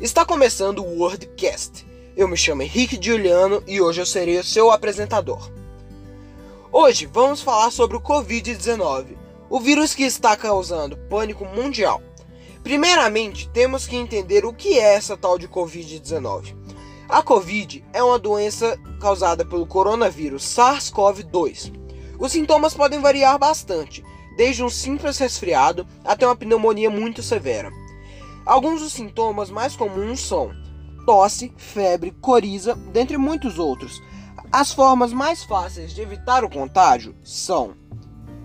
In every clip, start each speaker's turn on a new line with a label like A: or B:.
A: Está começando o Wordcast. Eu me chamo Henrique Juliano e hoje eu serei o seu apresentador. Hoje vamos falar sobre o Covid-19, o vírus que está causando pânico mundial. Primeiramente, temos que entender o que é essa tal de Covid-19. A Covid é uma doença causada pelo coronavírus SARS-CoV-2. Os sintomas podem variar bastante, desde um simples resfriado até uma pneumonia muito severa. Alguns dos sintomas mais comuns são tosse, febre, coriza, dentre muitos outros. As formas mais fáceis de evitar o contágio são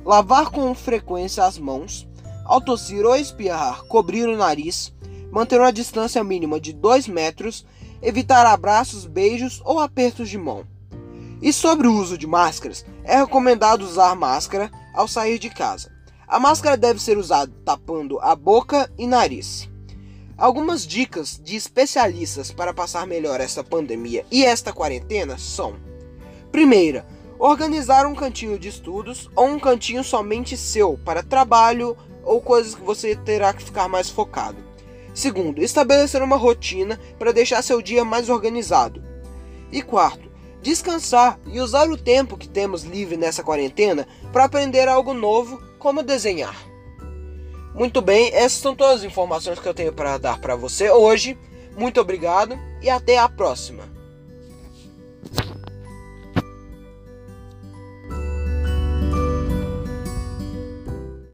A: lavar com frequência as mãos, ao tossir ou espirrar, cobrir o nariz, manter uma distância mínima de 2 metros, evitar abraços, beijos ou apertos de mão. E sobre o uso de máscaras, é recomendado usar máscara ao sair de casa. A máscara deve ser usada tapando a boca e nariz. Algumas dicas de especialistas para passar melhor esta pandemia e esta quarentena são: primeira, organizar um cantinho de estudos ou um cantinho somente seu para trabalho ou coisas que você terá que ficar mais focado. Segundo, estabelecer uma rotina para deixar seu dia mais organizado. E quarto, descansar e usar o tempo que temos livre nessa quarentena para aprender algo novo, como desenhar. Muito bem, essas são todas as informações que eu tenho para dar para você hoje. Muito obrigado e até a próxima.